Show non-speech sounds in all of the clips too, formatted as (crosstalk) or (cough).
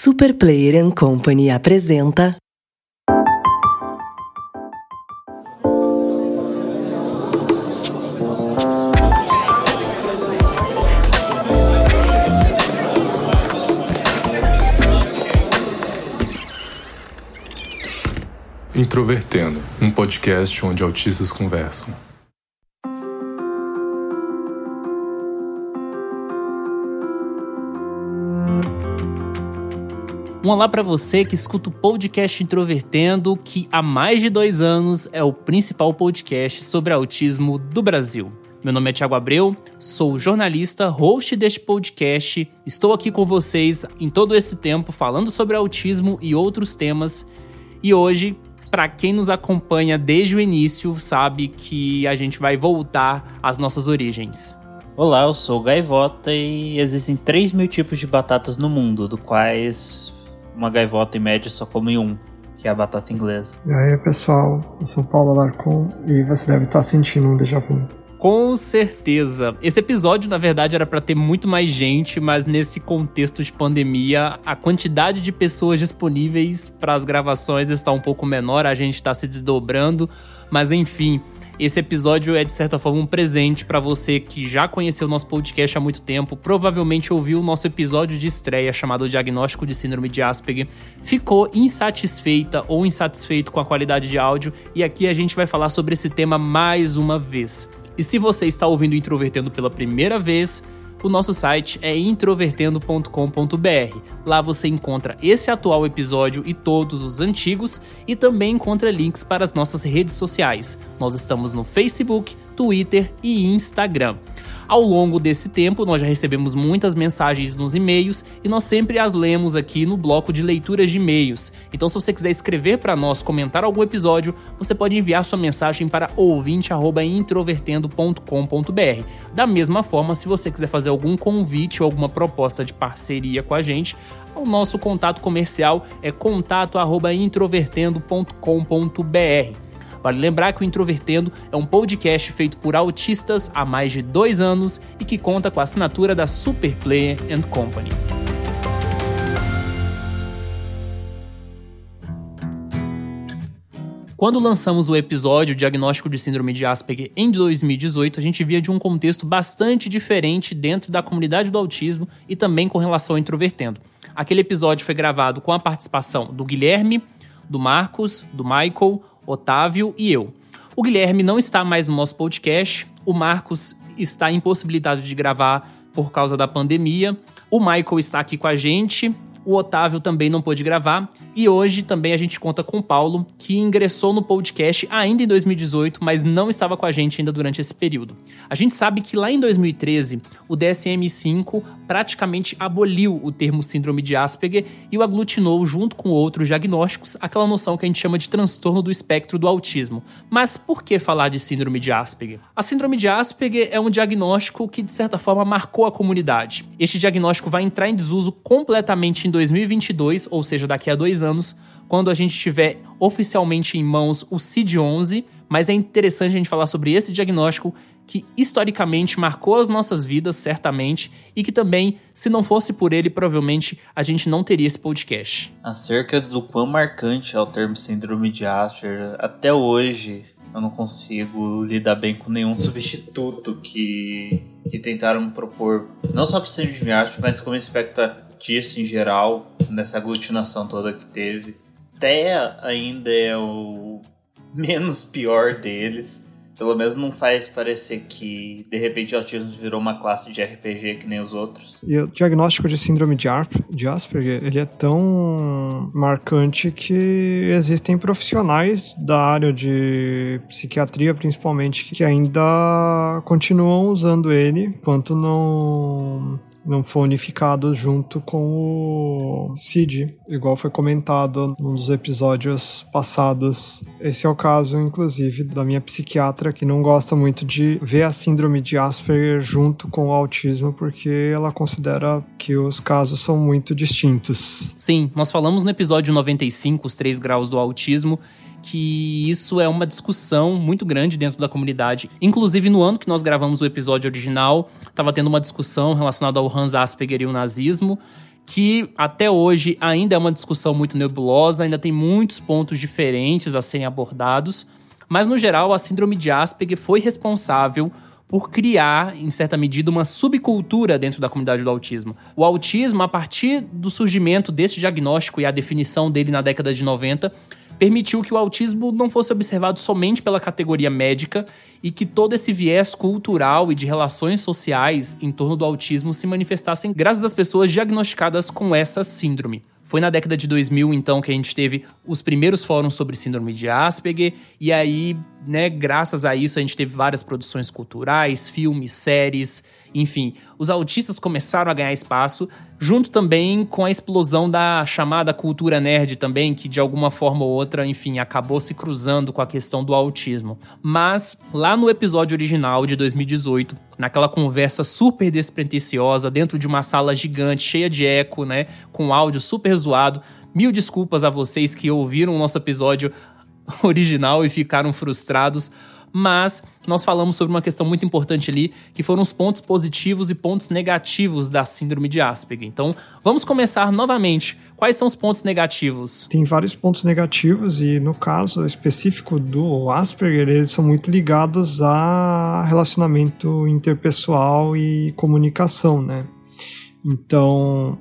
Super Player Company apresenta. Introvertendo, um podcast onde autistas conversam. Um olá para você que escuta o podcast Introvertendo, que há mais de dois anos é o principal podcast sobre autismo do Brasil. Meu nome é Thiago Abreu, sou jornalista, host deste podcast. Estou aqui com vocês em todo esse tempo falando sobre autismo e outros temas. E hoje, para quem nos acompanha desde o início, sabe que a gente vai voltar às nossas origens. Olá, eu sou o Gaivota e existem 3 mil tipos de batatas no mundo, do quais uma gaivota em média só come um, que é a batata inglesa. E aí, pessoal, eu sou Paulo Alarcon e você deve estar sentindo um déjà vu. Com certeza. Esse episódio, na verdade, era para ter muito mais gente, mas nesse contexto de pandemia, a quantidade de pessoas disponíveis para as gravações está um pouco menor, a gente está se desdobrando, mas enfim, esse episódio é de certa forma um presente para você que já conheceu o nosso podcast há muito tempo, provavelmente ouviu o nosso episódio de estreia chamado Diagnóstico de Síndrome de Asperger, ficou insatisfeita ou insatisfeito com a qualidade de áudio e aqui a gente vai falar sobre esse tema mais uma vez. E se você está ouvindo Introvertendo pela primeira vez, o nosso site é introvertendo.com.br. Lá você encontra esse atual episódio e todos os antigos e também encontra links para as nossas redes sociais. Nós estamos no Facebook, Twitter e Instagram. Ao longo desse tempo, nós já recebemos muitas mensagens nos e-mails e nós sempre as lemos aqui no bloco de leituras de e-mails. Então, se você quiser escrever para nós, comentar algum episódio, você pode enviar sua mensagem para ouvinte@introvertendo.com.br. Da mesma forma, se você quiser fazer algum convite ou alguma proposta de parceria com a gente, o nosso contato comercial é contato@introvertendo.com.br. Vale lembrar que o Introvertendo é um podcast feito por autistas há mais de dois anos e que conta com a assinatura da Super Player and Company. Quando lançamos o episódio Diagnóstico de Síndrome de Asperger em 2018, a gente via de um contexto bastante diferente dentro da comunidade do autismo e também com relação ao Introvertendo. Aquele episódio foi gravado com a participação do Guilherme, do Marcos, do Michael, Otávio e eu. O Guilherme não está mais no nosso podcast, o Marcos está impossibilitado de gravar por causa da pandemia, o Michael está aqui com a gente, o Otávio também não pôde gravar. E hoje também a gente conta com o Paulo, que ingressou no podcast ainda em 2018, mas não estava com a gente ainda durante esse período. A gente sabe que lá em 2013, o DSM-5 praticamente aboliu o termo síndrome de Asperger e o aglutinou junto com outros diagnósticos, aquela noção que a gente chama de transtorno do espectro do autismo. Mas por que falar de síndrome de Asperger? A síndrome de Asperger é um diagnóstico que de certa forma marcou a comunidade. Este diagnóstico vai entrar em desuso completamente em 2022, ou seja, daqui a dois anos, quando a gente tiver oficialmente em mãos o CID-11, mas é interessante a gente falar sobre esse diagnóstico que historicamente marcou as nossas vidas, certamente, e que também, se não fosse por ele, provavelmente a gente não teria esse podcast. Acerca do quão marcante é o termo síndrome de Asperger, até hoje eu não consigo lidar bem com nenhum substituto que, que tentaram propor, não só para síndrome de Asperger, mas como espectador artista em geral, nessa aglutinação toda que teve. Até ainda é o (laughs) menos pior deles. Pelo menos não faz parecer que de repente o autismo virou uma classe de RPG que nem os outros. E o diagnóstico de síndrome de, Asperger, ele é tão marcante que existem profissionais da área de psiquiatria, principalmente, que ainda continuam usando ele, enquanto não não foi unificado junto com o CID, igual foi comentado num dos episódios passados. Esse é o caso, inclusive, da minha psiquiatra, que não gosta muito de ver a síndrome de Asperger junto com o autismo, porque ela considera que os casos são muito distintos. Sim, nós falamos no episódio 95, os três graus do autismo, que isso é uma discussão muito grande dentro da comunidade. Inclusive, no ano que nós gravamos o episódio original, estava tendo uma discussão relacionada ao Hans Asperger e o nazismo, que até hoje ainda é uma discussão muito nebulosa, ainda tem muitos pontos diferentes a serem abordados, mas no geral a síndrome de Asperger foi responsável por criar, em certa medida, uma subcultura dentro da comunidade do autismo. O autismo, a partir do surgimento desse diagnóstico e a definição dele na década de 90, permitiu que o autismo não fosse observado somente pela categoria médica e que todo esse viés cultural e de relações sociais em torno do autismo se manifestassem graças às pessoas diagnosticadas com essa síndrome. Foi na década de 2000, então, que a gente teve os primeiros fóruns sobre síndrome de Asperger, e aí, né, graças a isso, a gente teve várias produções culturais, filmes, séries, enfim. Os autistas começaram a ganhar espaço, junto também com a explosão da chamada cultura nerd também, que de alguma forma ou outra, enfim, acabou se cruzando com a questão do autismo. Mas, lá no episódio original de 2018, naquela conversa super despretensiosa, dentro de uma sala gigante, cheia de eco, né, com áudio super zoado, mil desculpas a vocês que ouviram o nosso episódio (laughs) original e ficaram frustrados mas nós falamos sobre uma questão muito importante ali, que foram os pontos positivos e pontos negativos da síndrome de Asperger. Então, vamos começar novamente. Quais são os pontos negativos? Tem vários pontos negativos e no caso específico do Asperger, eles são muito ligados a relacionamento interpessoal e comunicação, né? Então,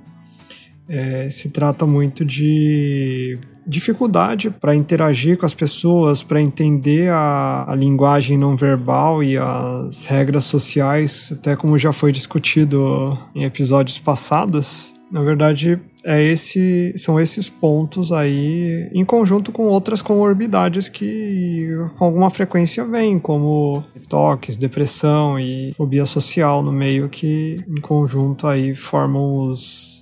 é, se trata muito de dificuldade para interagir com as pessoas, para entender a, a, linguagem não verbal e as regras sociais, até como já foi discutido em episódios passados. Na verdade, é esse, são esses pontos aí, em conjunto com outras comorbidades que com alguma frequência vêm, como toques, depressão e fobia social no meio, que em conjunto aí formam os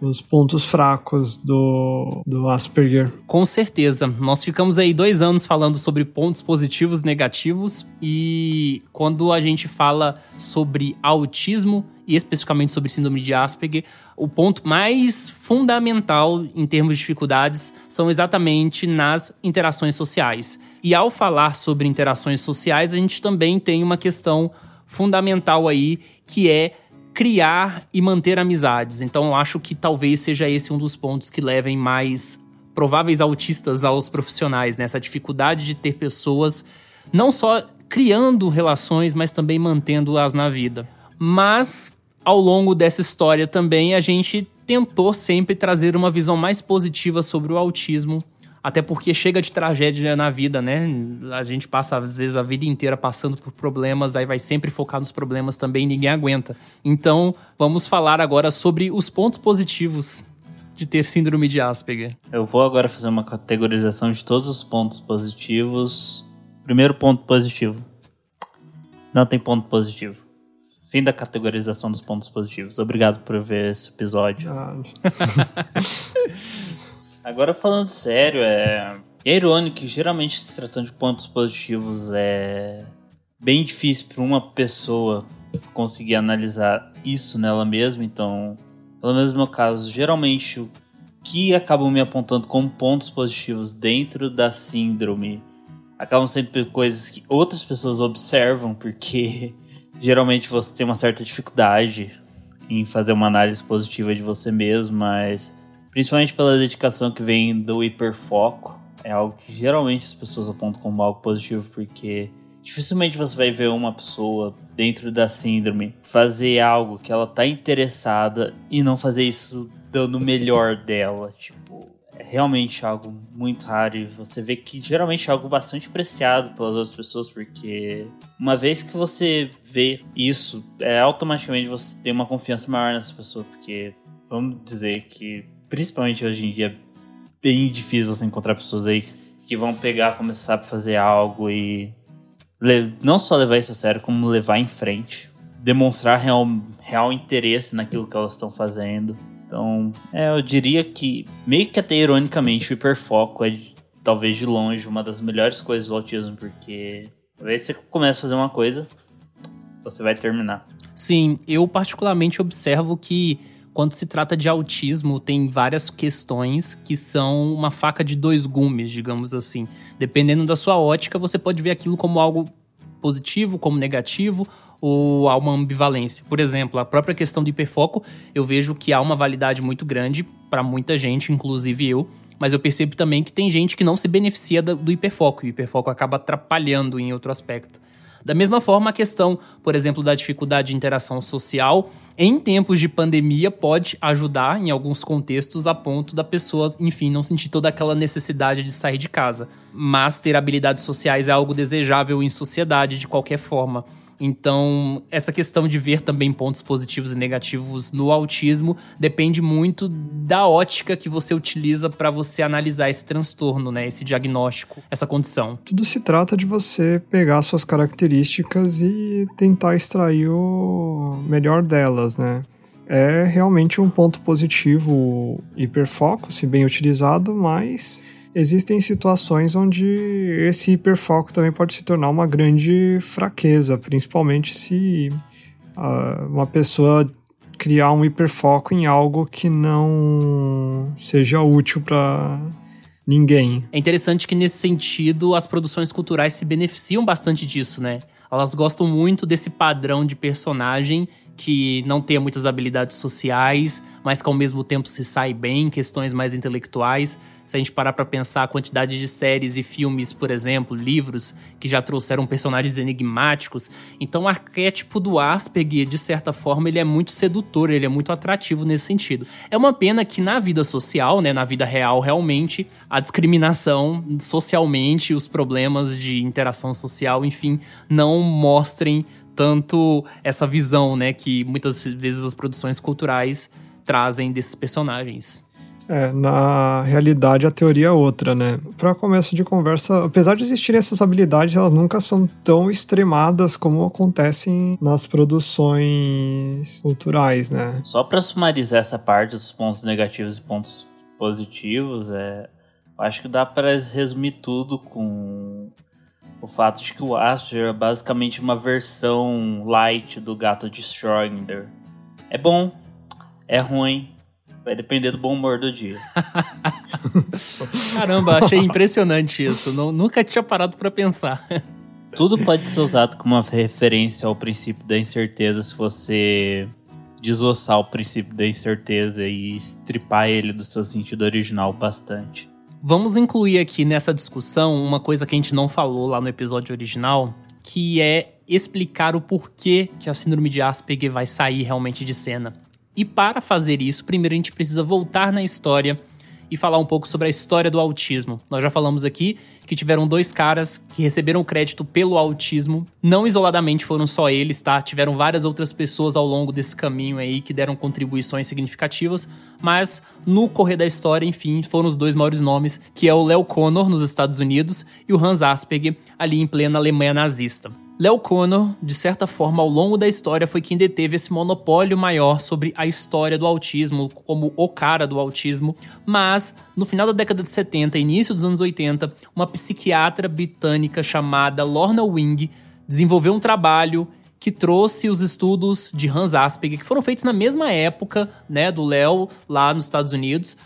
os pontos fracos do, do Asperger. Com certeza. Nós ficamos aí dois anos falando sobre pontos positivos negativos, e quando a gente fala sobre autismo e especificamente sobre síndrome de Asperger, o ponto mais fundamental em termos de dificuldades são exatamente nas interações sociais. E ao falar sobre interações sociais, a gente também tem uma questão fundamental aí, que é criar e manter amizades. Então acho que talvez seja esse um dos pontos que levem mais prováveis autistas aos profissionais, né? dificuldade de ter pessoas não só criando relações, mas também mantendo-as na vida. Mas ao longo dessa história também a gente tentou sempre trazer uma visão mais positiva sobre o autismo até porque chega de tragédia na vida, né? A gente passa, às vezes, a vida inteira passando por problemas, aí vai sempre focar nos problemas também, ninguém aguenta. Então, vamos falar agora sobre os pontos positivos de ter síndrome de Asperger. Eu vou agora fazer uma categorização de todos os pontos positivos. Primeiro ponto positivo. Não tem ponto positivo. Fim da categorização dos pontos positivos. Obrigado por ver esse episódio. Ah. (laughs) Agora falando sério, é, é irônico que geralmente se tratando de pontos positivos é bem difícil para uma pessoa conseguir analisar isso nela mesma, então, pelo menos no meu caso, geralmente o que acabam me apontando como pontos positivos dentro da síndrome acabam sendo coisas que outras pessoas observam, porque (laughs) geralmente você tem uma certa dificuldade em fazer uma análise positiva de você mesmo, mas principalmente pela dedicação que vem do hiperfoco. É algo que geralmente as pessoas apontam como algo positivo, porque dificilmente você vai ver uma pessoa dentro da síndrome fazer algo que ela tá interessada e não fazer isso dando o melhor dela. Tipo, é realmente algo muito raro e você vê que geralmente é algo bastante apreciado pelas outras pessoas, porque uma vez que você vê isso, é automaticamente você tem uma confiança maior nessa pessoa, porque vamos dizer que principalmente hoje em dia, bem difícil você encontrar pessoas aí que vão pegar, começar a fazer algo e não só levar isso a sério, como levar em frente, demonstrar real, real interesse naquilo que elas estão fazendo. Então, é, eu diria que, meio que até ironicamente, o hiperfoco é talvez de longe uma das melhores coisas do autismo, porque vezes você começa a fazer uma coisa, você vai terminar. Sim, eu particularmente observo que quando se trata de autismo, tem várias questões que são uma faca de dois gumes, digamos assim. Dependendo da sua ótica, você pode ver aquilo como algo positivo como negativo ou há uma ambivalência? Por exemplo, a própria questão do hiperfoco, eu vejo que há uma validade muito grande para muita gente, inclusive eu, mas eu percebo também que tem gente que não se beneficia do hiperfoco, e o hiperfoco acaba atrapalhando em outro aspecto. Da mesma forma, a questão, por exemplo, da dificuldade de interação social em tempos de pandemia pode ajudar em alguns contextos a ponto da pessoa, enfim, não sentir toda aquela necessidade de sair de casa. Mas ter habilidades sociais é algo desejável em sociedade de qualquer forma. Então, essa questão de ver também pontos positivos e negativos no autismo depende muito da ótica que você utiliza para você analisar esse transtorno, né, esse diagnóstico, essa condição. Tudo se trata de você pegar suas características e tentar extrair o melhor delas, né? É realmente um ponto positivo hiperfoco, se bem utilizado, mas existem situações onde esse hiperfoco também pode se tornar uma grande fraqueza, principalmente se uh, uma pessoa criar um hiperfoco em algo que não seja útil para ninguém. É interessante que nesse sentido as produções culturais se beneficiam bastante disso, né? Elas gostam muito desse padrão de personagem que não tenha muitas habilidades sociais, mas que ao mesmo tempo se sai bem em questões mais intelectuais. Se a gente parar para pensar a quantidade de séries e filmes, por exemplo, livros que já trouxeram personagens enigmáticos, então o arquétipo do Asperger, de certa forma, ele é muito sedutor, ele é muito atrativo nesse sentido. É uma pena que na vida social, né, na vida real, realmente a discriminação socialmente, os problemas de interação social, enfim, não mostrem tanto essa visão, né, que muitas vezes as produções culturais trazem desses personagens. É, na realidade a teoria é outra, né? Para começo de conversa, apesar de existirem essas habilidades, elas nunca são tão extremadas como acontecem nas produções culturais, né? Só para sumarizar essa parte dos pontos negativos e pontos positivos, é, acho que dá para resumir tudo com o fato de que o Asher é basicamente uma versão light do gato de Schrödinger. É bom, é ruim, vai depender do bom humor do dia. (laughs) Caramba, achei impressionante isso. Não, nunca tinha parado para pensar. (laughs) Tudo pode ser usado como uma referência ao princípio da incerteza se você desossar o princípio da incerteza e estripar ele do seu sentido original bastante. Vamos incluir aqui nessa discussão uma coisa que a gente não falou lá no episódio original, que é explicar o porquê que a síndrome de Asperger vai sair realmente de cena. E para fazer isso, primeiro a gente precisa voltar na história e falar um pouco sobre a história do autismo. Nós já falamos aqui que tiveram dois caras que receberam crédito pelo autismo. Não isoladamente foram só eles, tá? Tiveram várias outras pessoas ao longo desse caminho aí que deram contribuições significativas, mas no correr da história, enfim, foram os dois maiores nomes, que é o Leo Connor nos Estados Unidos e o Hans Asperger ali em plena Alemanha nazista. Léo Connor, de certa forma, ao longo da história, foi quem deteve esse monopólio maior sobre a história do autismo, como o cara do autismo. Mas, no final da década de 70 e início dos anos 80, uma psiquiatra britânica chamada Lorna Wing desenvolveu um trabalho que trouxe os estudos de Hans Asperger, que foram feitos na mesma época né, do Léo, lá nos Estados Unidos,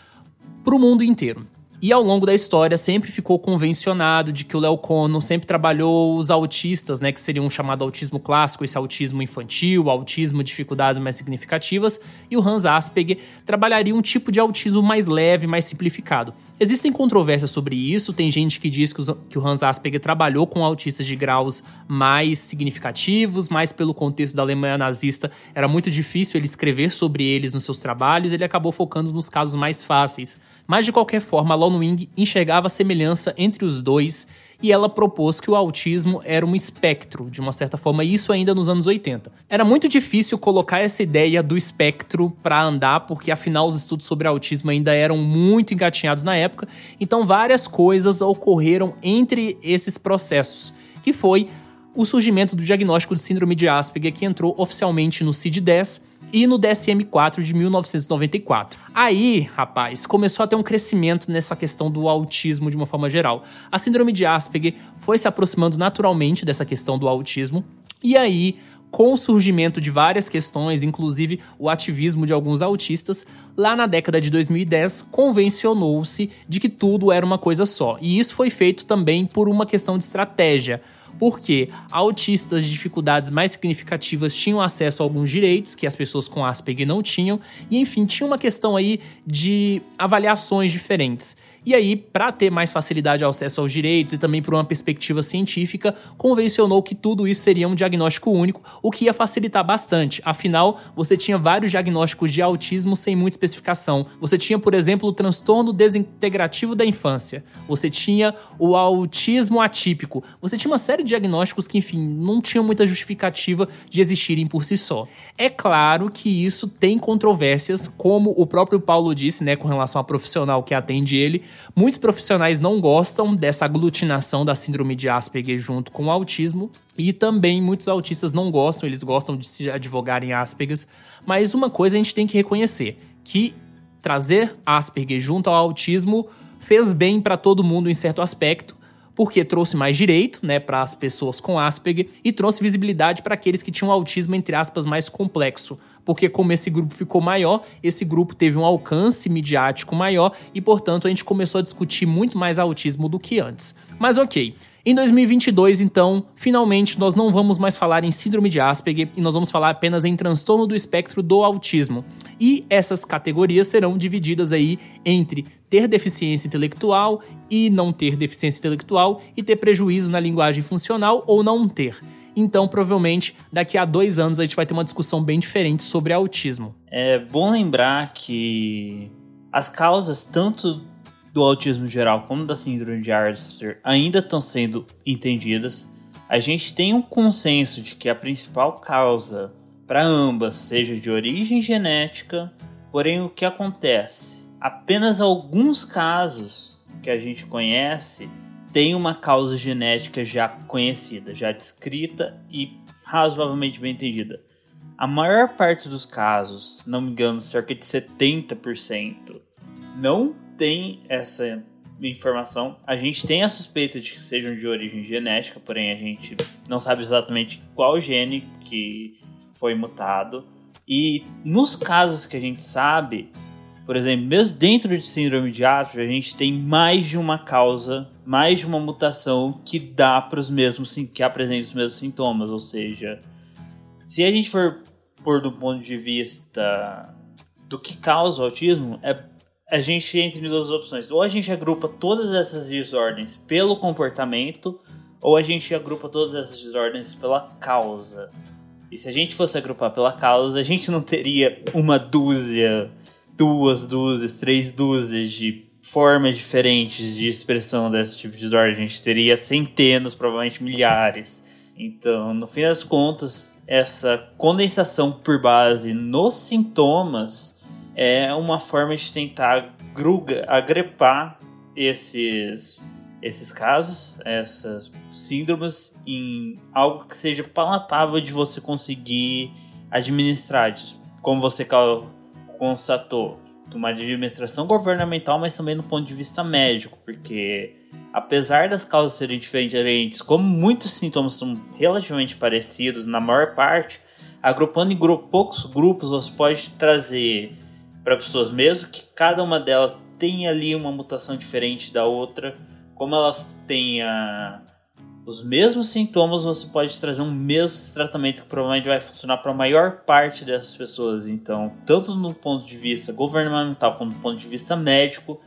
para o mundo inteiro. E ao longo da história sempre ficou convencionado de que o Léo Cono sempre trabalhou os autistas, né, que seriam chamado autismo clássico, esse autismo infantil, autismo dificuldades mais significativas, e o Hans Asperger trabalharia um tipo de autismo mais leve, mais simplificado. Existem controvérsias sobre isso, tem gente que diz que o Hans Asperger trabalhou com autistas de graus mais significativos, mas pelo contexto da Alemanha nazista era muito difícil ele escrever sobre eles nos seus trabalhos, ele acabou focando nos casos mais fáceis. Mas de qualquer forma, a Lon Wing enxergava a semelhança entre os dois e ela propôs que o autismo era um espectro, de uma certa forma, isso ainda nos anos 80. Era muito difícil colocar essa ideia do espectro para andar, porque afinal os estudos sobre autismo ainda eram muito engatinhados na época, então várias coisas ocorreram entre esses processos, que foi o surgimento do diagnóstico de síndrome de Asperger, que entrou oficialmente no CID-10 e no DSM-4 de 1994. Aí, rapaz, começou a ter um crescimento nessa questão do autismo de uma forma geral. A síndrome de Asperger foi se aproximando naturalmente dessa questão do autismo, e aí com o surgimento de várias questões, inclusive o ativismo de alguns autistas, lá na década de 2010 convencionou-se de que tudo era uma coisa só. E isso foi feito também por uma questão de estratégia porque autistas de dificuldades mais significativas tinham acesso a alguns direitos que as pessoas com Asperger não tinham, e enfim, tinha uma questão aí de avaliações diferentes. E aí, para ter mais facilidade ao acesso aos direitos e também por uma perspectiva científica, convencionou que tudo isso seria um diagnóstico único, o que ia facilitar bastante. Afinal, você tinha vários diagnósticos de autismo sem muita especificação. Você tinha, por exemplo, o transtorno desintegrativo da infância. Você tinha o autismo atípico. Você tinha uma série de diagnósticos que, enfim, não tinham muita justificativa de existirem por si só. É claro que isso tem controvérsias, como o próprio Paulo disse, né, com relação a profissional que atende ele, Muitos profissionais não gostam dessa aglutinação da síndrome de Asperger junto com o autismo, e também muitos autistas não gostam, eles gostam de se advogarem Asperger, mas uma coisa a gente tem que reconhecer, que trazer Asperger junto ao autismo fez bem para todo mundo em certo aspecto, porque trouxe mais direito, né, para as pessoas com Asperger e trouxe visibilidade para aqueles que tinham autismo entre aspas mais complexo, porque como esse grupo ficou maior, esse grupo teve um alcance midiático maior e, portanto, a gente começou a discutir muito mais autismo do que antes. Mas OK. Em 2022, então, finalmente nós não vamos mais falar em síndrome de Asperger e nós vamos falar apenas em transtorno do espectro do autismo. E essas categorias serão divididas aí entre ter deficiência intelectual e não ter deficiência intelectual e ter prejuízo na linguagem funcional ou não ter. Então, provavelmente, daqui a dois anos a gente vai ter uma discussão bem diferente sobre autismo. É bom lembrar que as causas, tanto do autismo geral como da síndrome de Asperger, ainda estão sendo entendidas. A gente tem um consenso de que a principal causa para ambas seja de origem genética, porém o que acontece? Apenas alguns casos que a gente conhece tem uma causa genética já conhecida, já descrita e razoavelmente bem entendida. A maior parte dos casos, não me engano, cerca de 70%, não tem essa informação. A gente tem a suspeita de que sejam de origem genética, porém a gente não sabe exatamente qual gene que foi mutado. E nos casos que a gente sabe, por exemplo, mesmo dentro de síndrome de Asperger, a gente tem mais de uma causa, mais de uma mutação que dá para os mesmos que apresenta os mesmos sintomas, ou seja, se a gente for pôr do ponto de vista do que causa o autismo, é a gente entra em duas opções. Ou a gente agrupa todas essas desordens pelo comportamento, ou a gente agrupa todas essas desordens pela causa. E se a gente fosse agrupar pela causa, a gente não teria uma dúzia duas dúzias, três dúzias de formas diferentes de expressão desse tipo de desordem. A gente teria centenas, provavelmente milhares. Então, no fim das contas, essa condensação por base nos sintomas é uma forma de tentar gruga, agrepar esses, esses casos, essas síndromes, em algo que seja palatável de você conseguir administrar. Como você constatou uma administração governamental, mas também no ponto de vista médico, porque apesar das causas serem diferentes, como muitos sintomas são relativamente parecidos, na maior parte, agrupando em grupo, poucos grupos, você pode trazer para pessoas mesmo que cada uma delas tem ali uma mutação diferente da outra, como elas têm a os mesmos sintomas, você pode trazer um mesmo tratamento que provavelmente vai funcionar para a maior parte dessas pessoas. Então, tanto no ponto de vista governamental como do ponto de vista médico,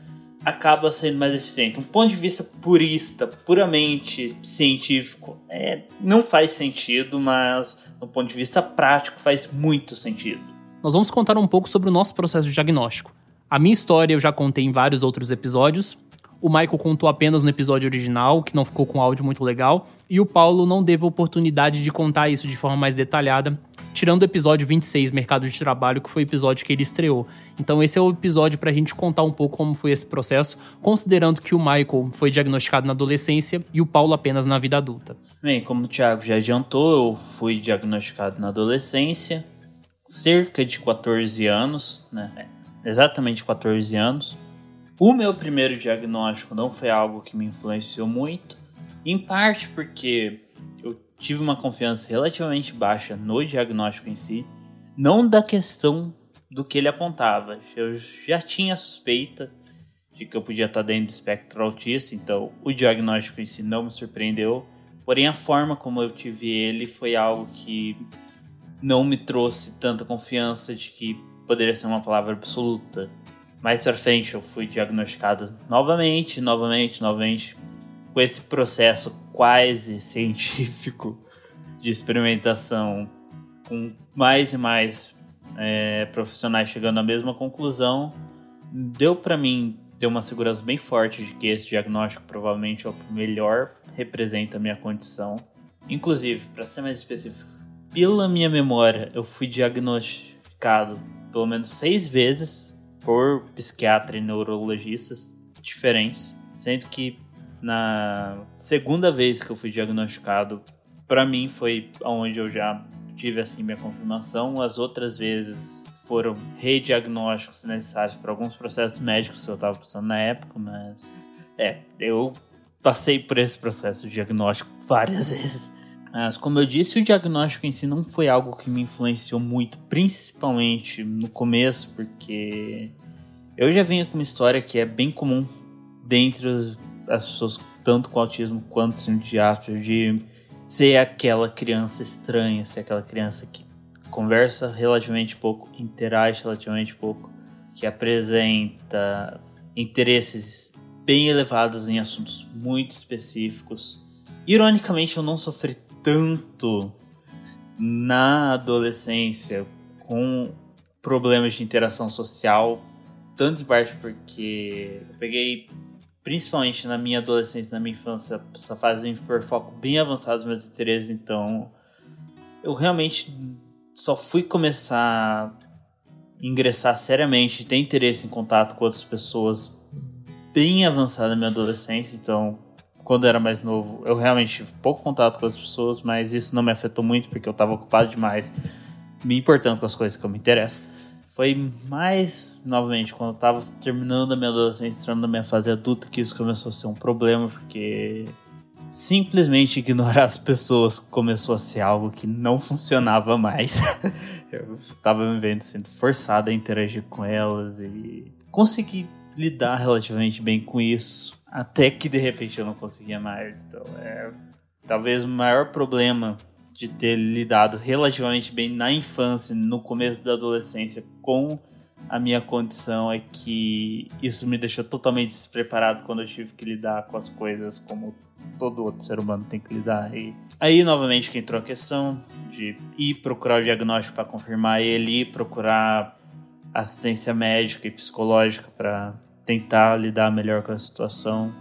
acaba sendo mais eficiente. Um ponto de vista purista, puramente científico, é, não faz sentido, mas no ponto de vista prático faz muito sentido. Nós vamos contar um pouco sobre o nosso processo de diagnóstico. A minha história eu já contei em vários outros episódios, o Michael contou apenas no episódio original, que não ficou com áudio muito legal, e o Paulo não teve oportunidade de contar isso de forma mais detalhada, tirando o episódio 26, Mercado de Trabalho, que foi o episódio que ele estreou. Então esse é o episódio para a gente contar um pouco como foi esse processo, considerando que o Michael foi diagnosticado na adolescência e o Paulo apenas na vida adulta. Bem, como o Thiago já adiantou, eu fui diagnosticado na adolescência, cerca de 14 anos, né? Exatamente 14 anos. O meu primeiro diagnóstico não foi algo que me influenciou muito, em parte porque eu tive uma confiança relativamente baixa no diagnóstico em si, não da questão do que ele apontava. Eu já tinha suspeita de que eu podia estar dentro do espectro autista, então o diagnóstico em si não me surpreendeu, Porém, a forma como eu tive ele foi algo que não me trouxe tanta confiança de que poderia ser uma palavra absoluta. Mais pra frente eu fui diagnosticado novamente, novamente, novamente, com esse processo quase (laughs) científico de experimentação, com mais e mais é, profissionais chegando à mesma conclusão, deu para mim ter uma segurança bem forte de que esse diagnóstico provavelmente é o melhor representa a minha condição. Inclusive, para ser mais específico, pela minha memória, eu fui diagnosticado pelo menos seis vezes por psiquiatra e neurologistas diferentes, sendo que na segunda vez que eu fui diagnosticado, para mim foi onde eu já tive assim minha confirmação. As outras vezes foram rediagnósticos necessários para alguns processos médicos que eu estava passando na época, mas é, eu passei por esse processo de diagnóstico várias (laughs) vezes. Mas, como eu disse, o diagnóstico em si não foi algo que me influenciou muito, principalmente no começo, porque eu já venho com uma história que é bem comum dentre as pessoas, tanto com autismo quanto de Asperger, de ser aquela criança estranha, ser aquela criança que conversa relativamente pouco, interage relativamente pouco, que apresenta interesses bem elevados em assuntos muito específicos. Ironicamente, eu não sofri tanto na adolescência com problemas de interação social, tanto em parte porque eu peguei principalmente na minha adolescência, na minha infância, essa fase de hiperfoco bem avançado nos meus interesses, então eu realmente só fui começar a ingressar seriamente, ter interesse em contato com outras pessoas bem avançado na minha adolescência, então quando eu era mais novo, eu realmente tive pouco contato com as pessoas, mas isso não me afetou muito porque eu estava ocupado demais, me importando com as coisas que eu me interesso. Foi mais, novamente, quando eu tava terminando a minha adolescência, entrando na minha fase adulta, que isso começou a ser um problema, porque simplesmente ignorar as pessoas começou a ser algo que não (laughs) funcionava mais. (laughs) eu tava me vendo sendo forçado a interagir com elas e consegui lidar relativamente bem com isso, até que de repente eu não conseguia mais. Então, é talvez o maior problema de ter lidado relativamente bem na infância, no começo da adolescência, com a minha condição é que isso me deixou totalmente despreparado quando eu tive que lidar com as coisas como todo outro ser humano tem que lidar. E aí, novamente, que entrou a questão de ir procurar o diagnóstico para confirmar ele, ir procurar assistência médica e psicológica para tentar lidar melhor com a situação.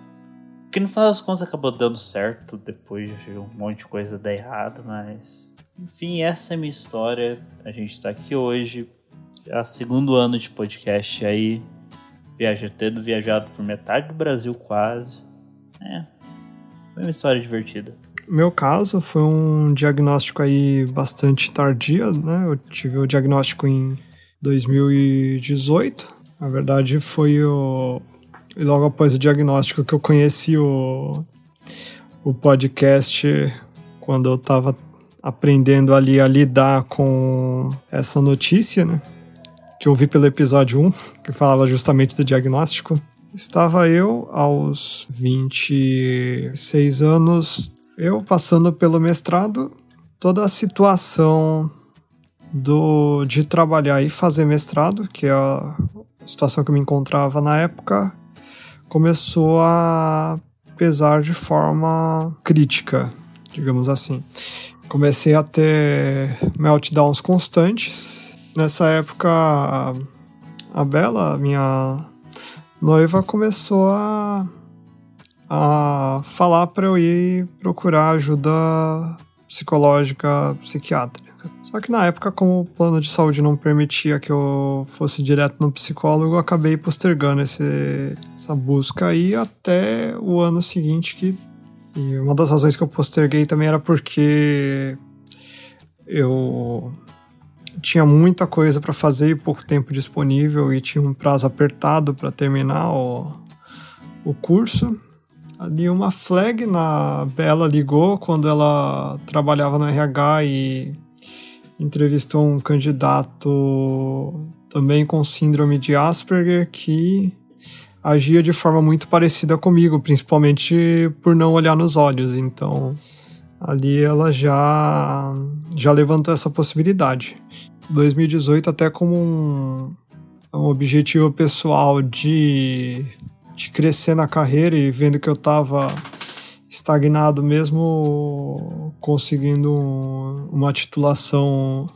Que no final das contas acabou dando certo depois de um monte de coisa dar errado, mas. Enfim, essa é a minha história. A gente está aqui hoje. É o segundo ano de podcast aí. Viaja, tendo viajado por metade do Brasil quase. É. Foi uma história divertida. Meu caso foi um diagnóstico aí bastante tardio, né? Eu tive o diagnóstico em 2018. Na verdade, foi o logo após o diagnóstico que eu conheci o, o podcast quando eu estava aprendendo ali a lidar com essa notícia, né? Que eu vi pelo episódio 1, que falava justamente do diagnóstico. Estava eu aos 26 anos, eu passando pelo mestrado, toda a situação do de trabalhar e fazer mestrado, que é situação que eu me encontrava na época, começou a pesar de forma crítica, digamos assim. Comecei a ter meltdowns constantes. Nessa época, a Bela, minha noiva, começou a, a falar para eu ir procurar ajuda psicológica, psiquiátrica. Só que na época, como o plano de saúde não permitia que eu fosse direto no psicólogo, eu acabei postergando esse, essa busca aí até o ano seguinte que e uma das razões que eu posterguei também era porque eu tinha muita coisa para fazer e pouco tempo disponível e tinha um prazo apertado para terminar o, o curso. Ali uma flag na Bela ligou quando ela trabalhava no RH e entrevistou um candidato também com síndrome de Asperger que agia de forma muito parecida comigo, principalmente por não olhar nos olhos. Então, ali ela já, já levantou essa possibilidade. 2018 até como um, um objetivo pessoal de, de crescer na carreira e vendo que eu estava estagnado mesmo conseguindo um, uma titulação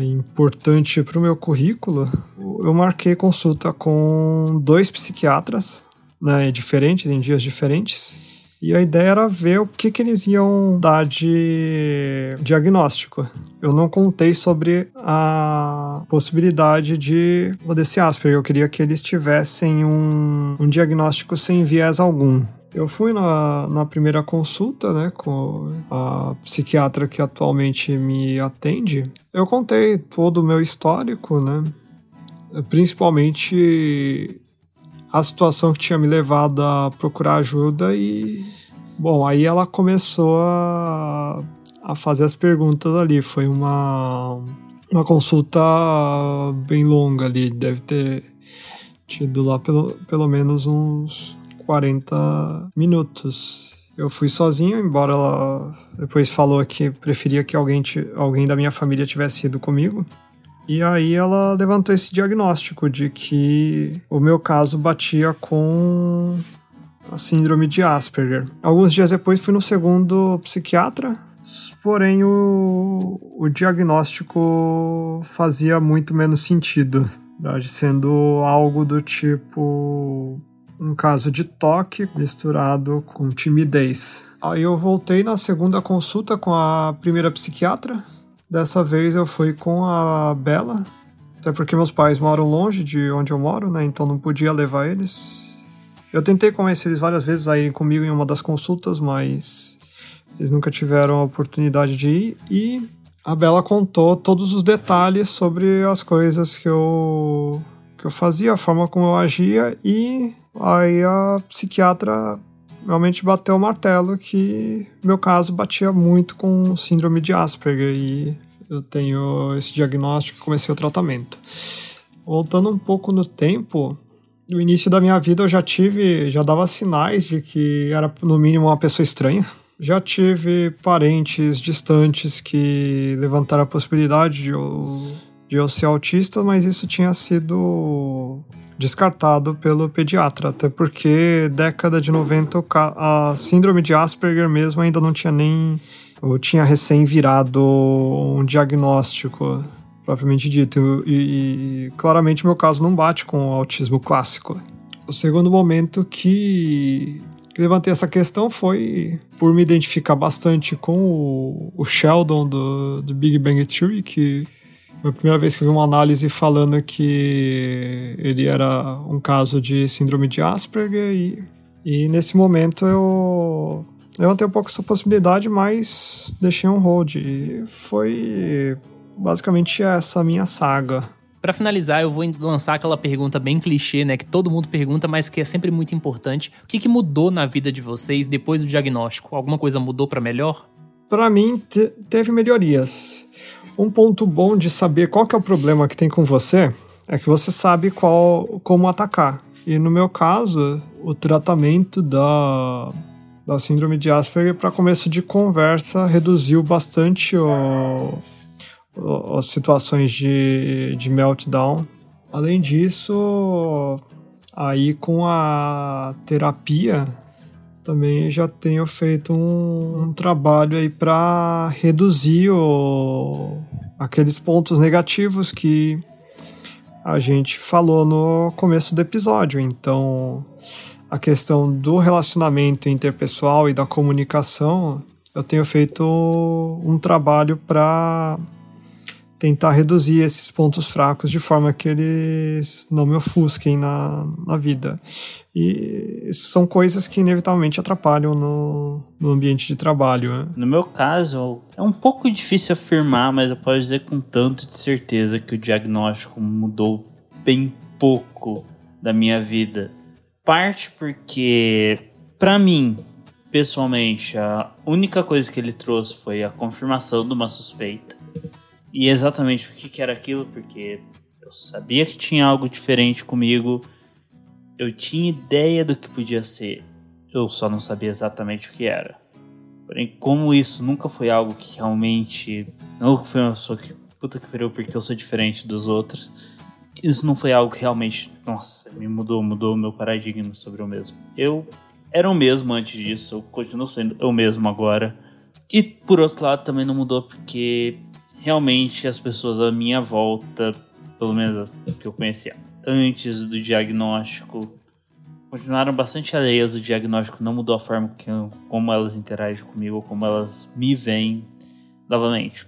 importante para o meu currículo, eu marquei consulta com dois psiquiatras né, diferentes, em dias diferentes. E a ideia era ver o que, que eles iam dar de diagnóstico. Eu não contei sobre a possibilidade de desse Asperger. Eu queria que eles tivessem um, um diagnóstico sem viés algum. Eu fui na, na primeira consulta, né, com a psiquiatra que atualmente me atende. Eu contei todo o meu histórico, né, principalmente a situação que tinha me levado a procurar ajuda e bom, aí ela começou a, a fazer as perguntas ali. Foi uma uma consulta bem longa ali, deve ter tido lá pelo, pelo menos uns 40 minutos. Eu fui sozinho, embora ela depois falou que preferia que alguém, alguém da minha família tivesse ido comigo. E aí ela levantou esse diagnóstico de que o meu caso batia com a síndrome de Asperger. Alguns dias depois fui no segundo psiquiatra, porém o, o diagnóstico fazia muito menos sentido, sendo algo do tipo um caso de toque misturado com timidez. Aí eu voltei na segunda consulta com a primeira psiquiatra, Dessa vez eu fui com a Bela, até porque meus pais moram longe de onde eu moro, né? Então não podia levar eles. Eu tentei convencer eles várias vezes a irem comigo em uma das consultas, mas eles nunca tiveram a oportunidade de ir. E a Bela contou todos os detalhes sobre as coisas que eu, que eu fazia, a forma como eu agia, e aí a psiquiatra realmente bateu o martelo que meu caso batia muito com síndrome de Asperger e eu tenho esse diagnóstico e comecei o tratamento. Voltando um pouco no tempo, no início da minha vida eu já tive, já dava sinais de que era no mínimo uma pessoa estranha. Já tive parentes distantes que levantaram a possibilidade de eu, de eu ser autista, mas isso tinha sido descartado pelo pediatra, até porque década de 90 a síndrome de Asperger mesmo ainda não tinha nem ou tinha recém virado um diagnóstico propriamente dito e, e claramente meu caso não bate com o autismo clássico. O segundo momento que levantei essa questão foi por me identificar bastante com o, o Sheldon do, do Big Bang Theory, que foi a primeira vez que eu vi uma análise falando que ele era um caso de síndrome de Asperger e, e nesse momento eu levantei um pouco essa possibilidade, mas deixei um hold. E foi basicamente essa minha saga. Para finalizar, eu vou lançar aquela pergunta bem clichê, né, que todo mundo pergunta, mas que é sempre muito importante. O que, que mudou na vida de vocês depois do diagnóstico? Alguma coisa mudou para melhor? Para mim, teve melhorias. Um ponto bom de saber qual que é o problema que tem com você é que você sabe qual como atacar. E no meu caso, o tratamento da, da síndrome de Asperger para começo de conversa reduziu bastante o, o, as situações de, de meltdown. Além disso, aí com a terapia também já tenho feito um, um trabalho aí para reduzir o, aqueles pontos negativos que a gente falou no começo do episódio. Então, a questão do relacionamento interpessoal e da comunicação, eu tenho feito um trabalho para tentar reduzir esses pontos fracos de forma que eles não me ofusquem na, na vida. E são coisas que inevitavelmente atrapalham no, no ambiente de trabalho. Né? No meu caso, é um pouco difícil afirmar, mas eu posso dizer com tanto de certeza que o diagnóstico mudou bem pouco da minha vida. Parte porque, para mim, pessoalmente, a única coisa que ele trouxe foi a confirmação de uma suspeita e exatamente o que, que era aquilo, porque eu sabia que tinha algo diferente comigo, eu tinha ideia do que podia ser, eu só não sabia exatamente o que era. Porém, como isso nunca foi algo que realmente. Não foi uma pessoa que. Puta que pariu, porque eu sou diferente dos outros. Isso não foi algo que realmente. Nossa, me mudou, mudou o meu paradigma sobre eu mesmo. Eu era o mesmo antes disso, eu continuo sendo eu mesmo agora. E por outro lado, também não mudou porque realmente as pessoas à minha volta, pelo menos as que eu conhecia antes do diagnóstico, continuaram bastante alheias do diagnóstico, não mudou a forma que, como elas interagem comigo, como elas me veem novamente.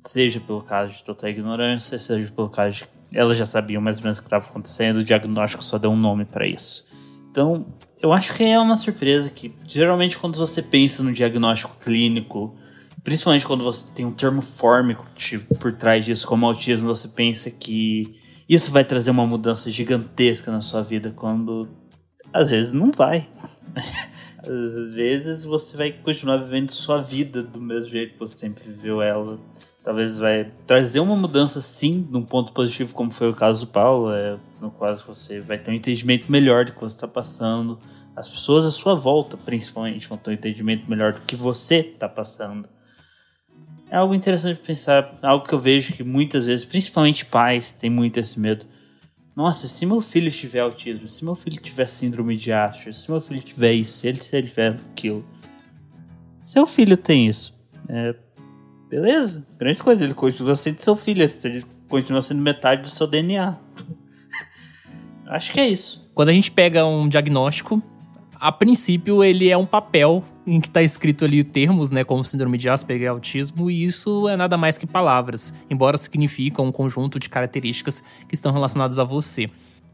Seja pelo caso de total ignorância, seja pelo caso de elas já sabiam mais ou menos o que estava acontecendo, o diagnóstico só deu um nome para isso. Então, eu acho que é uma surpresa que geralmente quando você pensa no diagnóstico clínico, principalmente quando você tem um termo fórmico tipo, por trás disso, como autismo, você pensa que isso vai trazer uma mudança gigantesca na sua vida, quando às vezes não vai. (laughs) às vezes você vai continuar vivendo sua vida do mesmo jeito que você sempre viveu ela. Talvez vai trazer uma mudança sim, num ponto positivo, como foi o caso do Paulo, é, no qual você vai ter um entendimento melhor do que você está passando. As pessoas à sua volta, principalmente, vão ter um entendimento melhor do que você está passando. É algo interessante pensar, algo que eu vejo que muitas vezes, principalmente pais, têm muito esse medo nossa, se meu filho tiver autismo, se meu filho tiver síndrome de Asperger, se meu filho tiver isso, se ele, se ele tiver aquilo. Seu filho tem isso. É, beleza, grande coisa, ele continua sendo seu filho, ele continua sendo metade do seu DNA. (laughs) Acho que é isso. Quando a gente pega um diagnóstico, a princípio ele é um papel em que está escrito ali termos, né, como síndrome de Asperger e autismo, e isso é nada mais que palavras, embora significam um conjunto de características que estão relacionadas a você.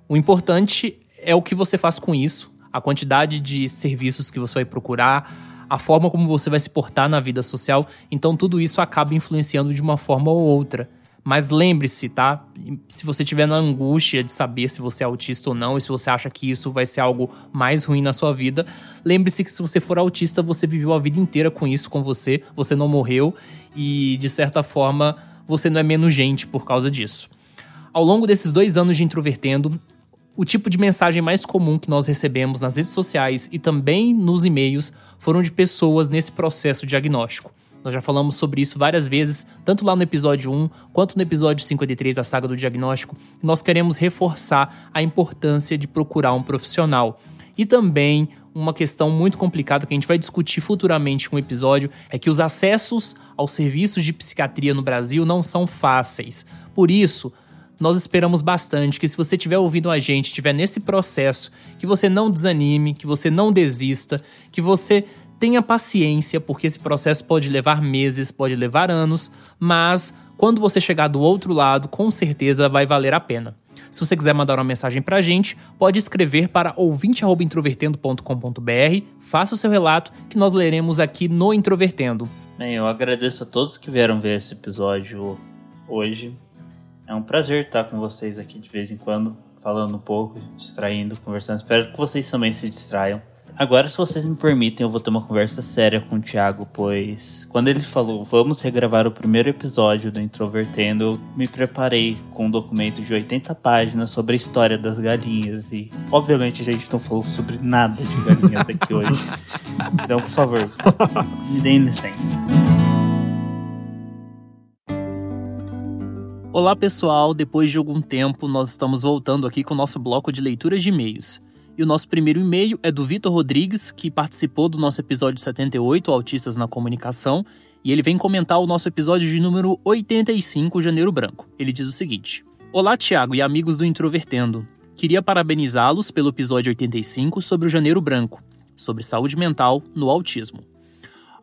O importante é o que você faz com isso, a quantidade de serviços que você vai procurar, a forma como você vai se portar na vida social, então tudo isso acaba influenciando de uma forma ou outra. Mas lembre-se, tá? Se você tiver na angústia de saber se você é autista ou não, e se você acha que isso vai ser algo mais ruim na sua vida, lembre-se que se você for autista, você viveu a vida inteira com isso com você, você não morreu e, de certa forma, você não é menos gente por causa disso. Ao longo desses dois anos de Introvertendo, o tipo de mensagem mais comum que nós recebemos nas redes sociais e também nos e-mails foram de pessoas nesse processo diagnóstico. Nós já falamos sobre isso várias vezes, tanto lá no episódio 1 quanto no episódio 53, a saga do diagnóstico. Nós queremos reforçar a importância de procurar um profissional. E também uma questão muito complicada que a gente vai discutir futuramente em um episódio é que os acessos aos serviços de psiquiatria no Brasil não são fáceis. Por isso, nós esperamos bastante que se você estiver ouvindo a gente, estiver nesse processo, que você não desanime, que você não desista, que você Tenha paciência, porque esse processo pode levar meses, pode levar anos, mas quando você chegar do outro lado, com certeza vai valer a pena. Se você quiser mandar uma mensagem pra gente, pode escrever para ouvinte@introvertendo.com.br, faça o seu relato que nós leremos aqui no Introvertendo. Bem, eu agradeço a todos que vieram ver esse episódio hoje. É um prazer estar com vocês aqui de vez em quando, falando um pouco, distraindo, conversando. Espero que vocês também se distraiam. Agora, se vocês me permitem, eu vou ter uma conversa séria com o Thiago, pois quando ele falou vamos regravar o primeiro episódio do Introvertendo, eu me preparei com um documento de 80 páginas sobre a história das galinhas. E, obviamente, a gente não falou sobre nada de galinhas aqui (laughs) hoje. Então, por favor, me deem licença. Olá pessoal, depois de algum tempo nós estamos voltando aqui com o nosso bloco de leituras de e-mails. E o nosso primeiro e-mail é do Vitor Rodrigues, que participou do nosso episódio 78, Autistas na Comunicação, e ele vem comentar o nosso episódio de número 85, Janeiro Branco. Ele diz o seguinte: Olá, Tiago e amigos do Introvertendo. Queria parabenizá-los pelo episódio 85 sobre o Janeiro Branco, sobre saúde mental no autismo.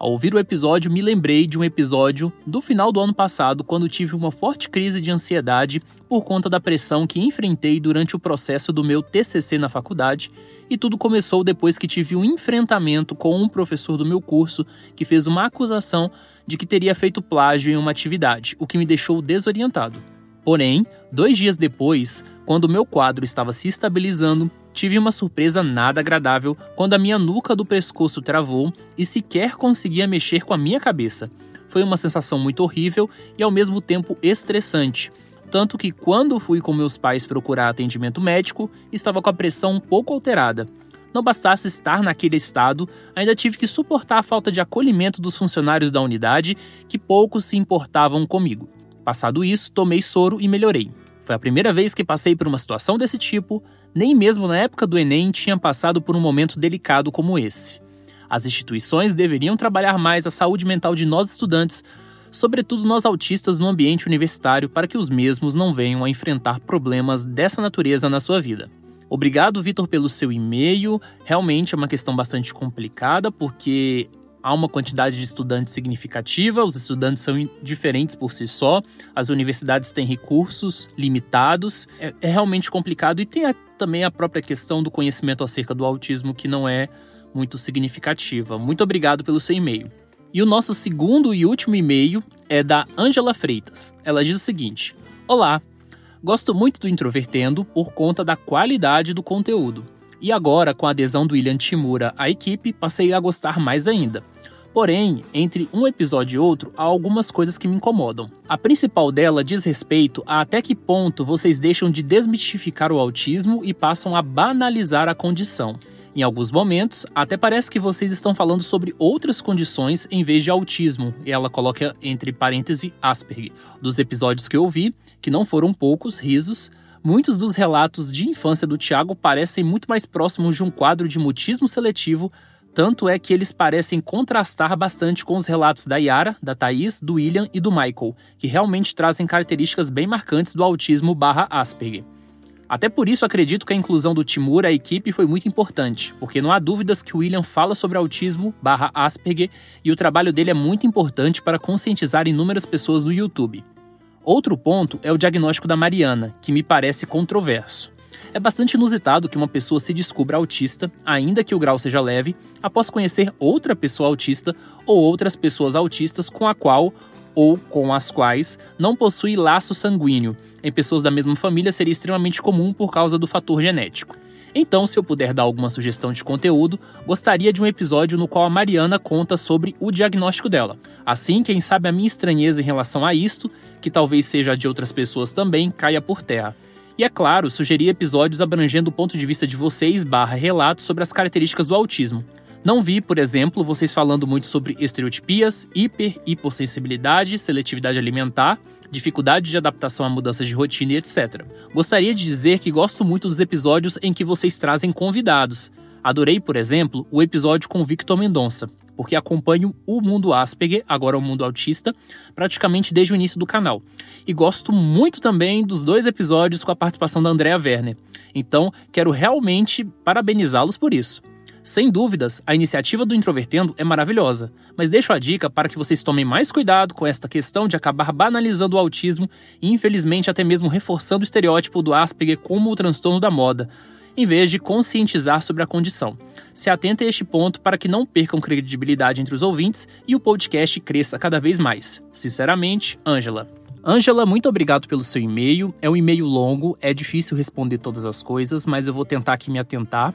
Ao ouvir o episódio, me lembrei de um episódio do final do ano passado, quando tive uma forte crise de ansiedade por conta da pressão que enfrentei durante o processo do meu TCC na faculdade, e tudo começou depois que tive um enfrentamento com um professor do meu curso que fez uma acusação de que teria feito plágio em uma atividade, o que me deixou desorientado. Porém, dois dias depois, quando meu quadro estava se estabilizando, tive uma surpresa nada agradável quando a minha nuca do pescoço travou e sequer conseguia mexer com a minha cabeça. Foi uma sensação muito horrível e ao mesmo tempo estressante. Tanto que quando fui com meus pais procurar atendimento médico, estava com a pressão um pouco alterada. Não bastasse estar naquele estado, ainda tive que suportar a falta de acolhimento dos funcionários da unidade, que poucos se importavam comigo. Passado isso, tomei soro e melhorei. Foi a primeira vez que passei por uma situação desse tipo, nem mesmo na época do Enem tinha passado por um momento delicado como esse. As instituições deveriam trabalhar mais a saúde mental de nós estudantes, sobretudo nós autistas no ambiente universitário, para que os mesmos não venham a enfrentar problemas dessa natureza na sua vida. Obrigado, Vitor, pelo seu e-mail. Realmente é uma questão bastante complicada, porque há uma quantidade de estudantes significativa, os estudantes são diferentes por si só, as universidades têm recursos limitados, é, é realmente complicado e tem a, também a própria questão do conhecimento acerca do autismo que não é muito significativa. Muito obrigado pelo seu e-mail. E o nosso segundo e último e-mail é da Angela Freitas. Ela diz o seguinte: Olá, Gosto muito do Introvertendo por conta da qualidade do conteúdo. E agora, com a adesão do William Timura à equipe, passei a gostar mais ainda. Porém, entre um episódio e outro, há algumas coisas que me incomodam. A principal dela diz respeito a até que ponto vocês deixam de desmistificar o autismo e passam a banalizar a condição. Em alguns momentos, até parece que vocês estão falando sobre outras condições em vez de autismo, e ela coloca entre parênteses Asperger. Dos episódios que eu vi, que não foram poucos, risos, muitos dos relatos de infância do Tiago parecem muito mais próximos de um quadro de mutismo seletivo, tanto é que eles parecem contrastar bastante com os relatos da Yara, da Thaís, do William e do Michael, que realmente trazem características bem marcantes do autismo barra Asperger. Até por isso acredito que a inclusão do Timur à equipe foi muito importante, porque não há dúvidas que o William fala sobre autismo barra Asperger e o trabalho dele é muito importante para conscientizar inúmeras pessoas no YouTube. Outro ponto é o diagnóstico da Mariana, que me parece controverso. É bastante inusitado que uma pessoa se descubra autista, ainda que o grau seja leve, após conhecer outra pessoa autista ou outras pessoas autistas com a qual ou com as quais não possui laço sanguíneo. Em pessoas da mesma família seria extremamente comum por causa do fator genético. Então, se eu puder dar alguma sugestão de conteúdo, gostaria de um episódio no qual a Mariana conta sobre o diagnóstico dela. Assim, quem sabe a minha estranheza em relação a isto, que talvez seja de outras pessoas também, caia por terra. E é claro, sugerir episódios abrangendo o ponto de vista de vocês barra relatos sobre as características do autismo. Não vi, por exemplo, vocês falando muito sobre estereotipias, hiper, hipossensibilidade, seletividade alimentar, dificuldade de adaptação a mudanças de rotina e etc. Gostaria de dizer que gosto muito dos episódios em que vocês trazem convidados. Adorei, por exemplo, o episódio com Victor Mendonça, porque acompanho o mundo Asperger, agora o mundo autista, praticamente desde o início do canal. E gosto muito também dos dois episódios com a participação da Andrea Werner. Então, quero realmente parabenizá-los por isso. Sem dúvidas, a iniciativa do Introvertendo é maravilhosa, mas deixo a dica para que vocês tomem mais cuidado com esta questão de acabar banalizando o autismo e, infelizmente, até mesmo reforçando o estereótipo do Asperger como o transtorno da moda, em vez de conscientizar sobre a condição. Se atenta a este ponto para que não percam credibilidade entre os ouvintes e o podcast cresça cada vez mais. Sinceramente, Ângela. Ângela, muito obrigado pelo seu e-mail. É um e-mail longo, é difícil responder todas as coisas, mas eu vou tentar aqui me atentar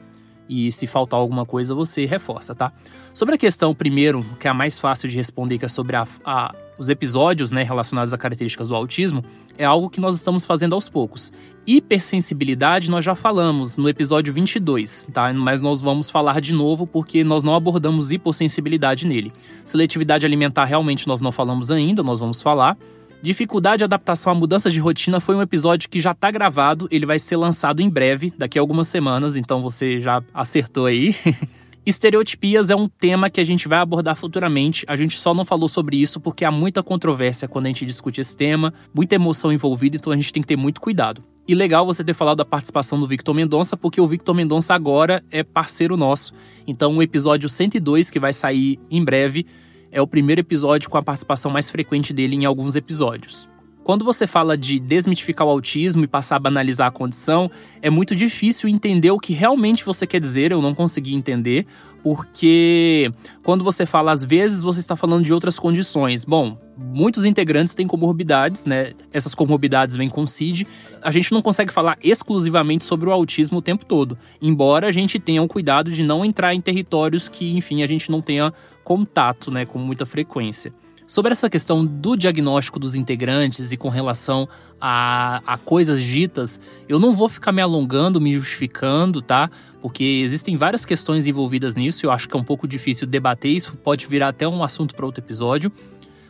e se faltar alguma coisa você reforça, tá? Sobre a questão primeiro, que é a mais fácil de responder, que é sobre a, a, os episódios né, relacionados a características do autismo, é algo que nós estamos fazendo aos poucos. Hipersensibilidade nós já falamos no episódio 22, tá? Mas nós vamos falar de novo porque nós não abordamos hipossensibilidade nele. Seletividade alimentar realmente nós não falamos ainda, nós vamos falar. Dificuldade de adaptação a mudanças de rotina foi um episódio que já está gravado, ele vai ser lançado em breve, daqui a algumas semanas, então você já acertou aí. (laughs) Estereotipias é um tema que a gente vai abordar futuramente. A gente só não falou sobre isso porque há muita controvérsia quando a gente discute esse tema, muita emoção envolvida, então a gente tem que ter muito cuidado. E legal você ter falado da participação do Victor Mendonça, porque o Victor Mendonça agora é parceiro nosso. Então, o episódio 102, que vai sair em breve, é o primeiro episódio com a participação mais frequente dele em alguns episódios. Quando você fala de desmitificar o autismo e passar a banalizar a condição, é muito difícil entender o que realmente você quer dizer, eu não consegui entender, porque quando você fala às vezes, você está falando de outras condições. Bom, muitos integrantes têm comorbidades, né? Essas comorbidades vêm com CID. A gente não consegue falar exclusivamente sobre o autismo o tempo todo, embora a gente tenha o cuidado de não entrar em territórios que, enfim, a gente não tenha contato, né, com muita frequência. Sobre essa questão do diagnóstico dos integrantes e com relação a, a, coisas ditas, eu não vou ficar me alongando, me justificando, tá? Porque existem várias questões envolvidas nisso, eu acho que é um pouco difícil debater isso, pode virar até um assunto para outro episódio.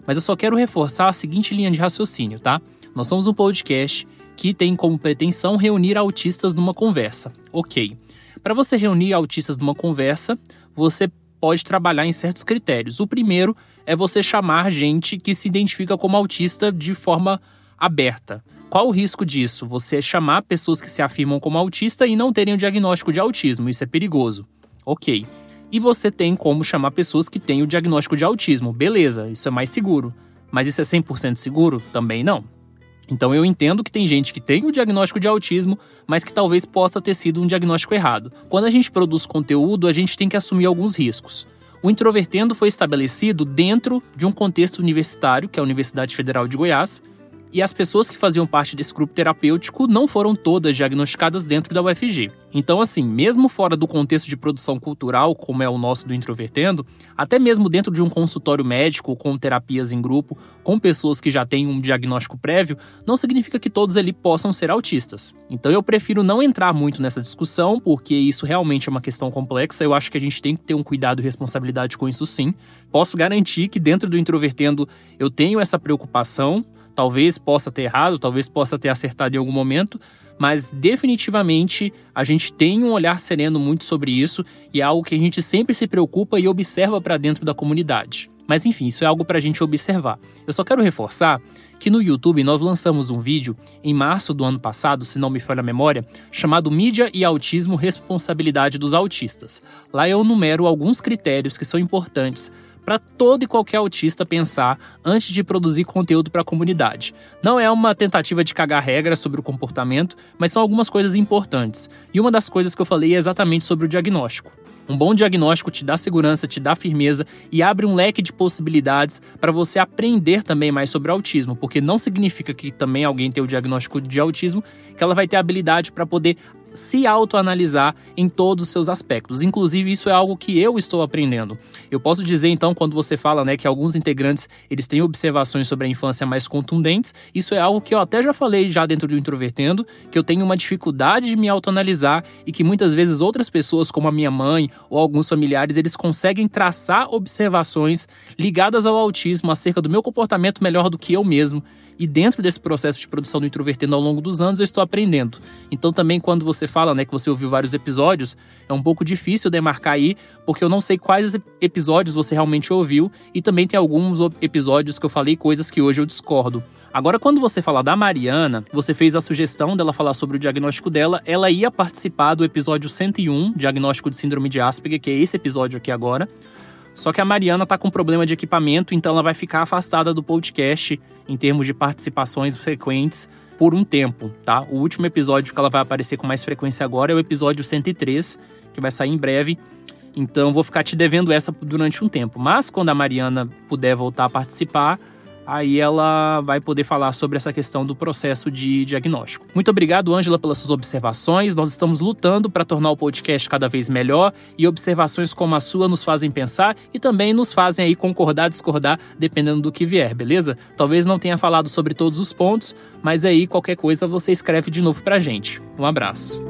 Mas eu só quero reforçar a seguinte linha de raciocínio, tá? Nós somos um podcast que tem como pretensão reunir autistas numa conversa. Ok. Para você reunir autistas numa conversa, você pode trabalhar em certos critérios. O primeiro é você chamar gente que se identifica como autista de forma aberta. Qual o risco disso? Você chamar pessoas que se afirmam como autista e não terem o diagnóstico de autismo. Isso é perigoso. Ok. E você tem como chamar pessoas que têm o diagnóstico de autismo. Beleza, isso é mais seguro. Mas isso é 100% seguro? Também não. Então eu entendo que tem gente que tem o diagnóstico de autismo, mas que talvez possa ter sido um diagnóstico errado. Quando a gente produz conteúdo, a gente tem que assumir alguns riscos. O Introvertendo foi estabelecido dentro de um contexto universitário, que é a Universidade Federal de Goiás, e as pessoas que faziam parte desse grupo terapêutico não foram todas diagnosticadas dentro da UFG. Então, assim, mesmo fora do contexto de produção cultural, como é o nosso do Introvertendo, até mesmo dentro de um consultório médico com terapias em grupo, com pessoas que já têm um diagnóstico prévio, não significa que todos ali possam ser autistas. Então, eu prefiro não entrar muito nessa discussão, porque isso realmente é uma questão complexa. Eu acho que a gente tem que ter um cuidado e responsabilidade com isso sim. Posso garantir que dentro do Introvertendo eu tenho essa preocupação Talvez possa ter errado, talvez possa ter acertado em algum momento, mas definitivamente a gente tem um olhar sereno muito sobre isso e é algo que a gente sempre se preocupa e observa para dentro da comunidade. Mas enfim, isso é algo para a gente observar. Eu só quero reforçar que no YouTube nós lançamos um vídeo em março do ano passado, se não me falha a memória, chamado Mídia e Autismo Responsabilidade dos Autistas. Lá eu numero alguns critérios que são importantes para todo e qualquer autista pensar antes de produzir conteúdo para a comunidade. Não é uma tentativa de cagar regras sobre o comportamento, mas são algumas coisas importantes. E uma das coisas que eu falei é exatamente sobre o diagnóstico. Um bom diagnóstico te dá segurança, te dá firmeza e abre um leque de possibilidades para você aprender também mais sobre autismo, porque não significa que também alguém tem o diagnóstico de autismo que ela vai ter habilidade para poder se autoanalisar em todos os seus aspectos. Inclusive, isso é algo que eu estou aprendendo. Eu posso dizer, então, quando você fala né, que alguns integrantes eles têm observações sobre a infância mais contundentes, isso é algo que eu até já falei já dentro do Introvertendo, que eu tenho uma dificuldade de me autoanalisar e que muitas vezes outras pessoas, como a minha mãe ou alguns familiares, eles conseguem traçar observações ligadas ao autismo acerca do meu comportamento melhor do que eu mesmo. E dentro desse processo de produção do Introvertendo ao longo dos anos, eu estou aprendendo. Então, também, quando você fala né, que você ouviu vários episódios, é um pouco difícil demarcar aí, porque eu não sei quais episódios você realmente ouviu, e também tem alguns episódios que eu falei coisas que hoje eu discordo. Agora, quando você fala da Mariana, você fez a sugestão dela falar sobre o diagnóstico dela, ela ia participar do episódio 101, Diagnóstico de Síndrome de Asperger, que é esse episódio aqui agora. Só que a Mariana tá com problema de equipamento, então ela vai ficar afastada do podcast em termos de participações frequentes por um tempo, tá? O último episódio que ela vai aparecer com mais frequência agora é o episódio 103, que vai sair em breve. Então vou ficar te devendo essa durante um tempo. Mas quando a Mariana puder voltar a participar, aí ela vai poder falar sobre essa questão do processo de diagnóstico. Muito obrigado, Ângela, pelas suas observações. Nós estamos lutando para tornar o podcast cada vez melhor e observações como a sua nos fazem pensar e também nos fazem aí concordar, discordar, dependendo do que vier, beleza? Talvez não tenha falado sobre todos os pontos, mas aí qualquer coisa você escreve de novo pra gente. Um abraço.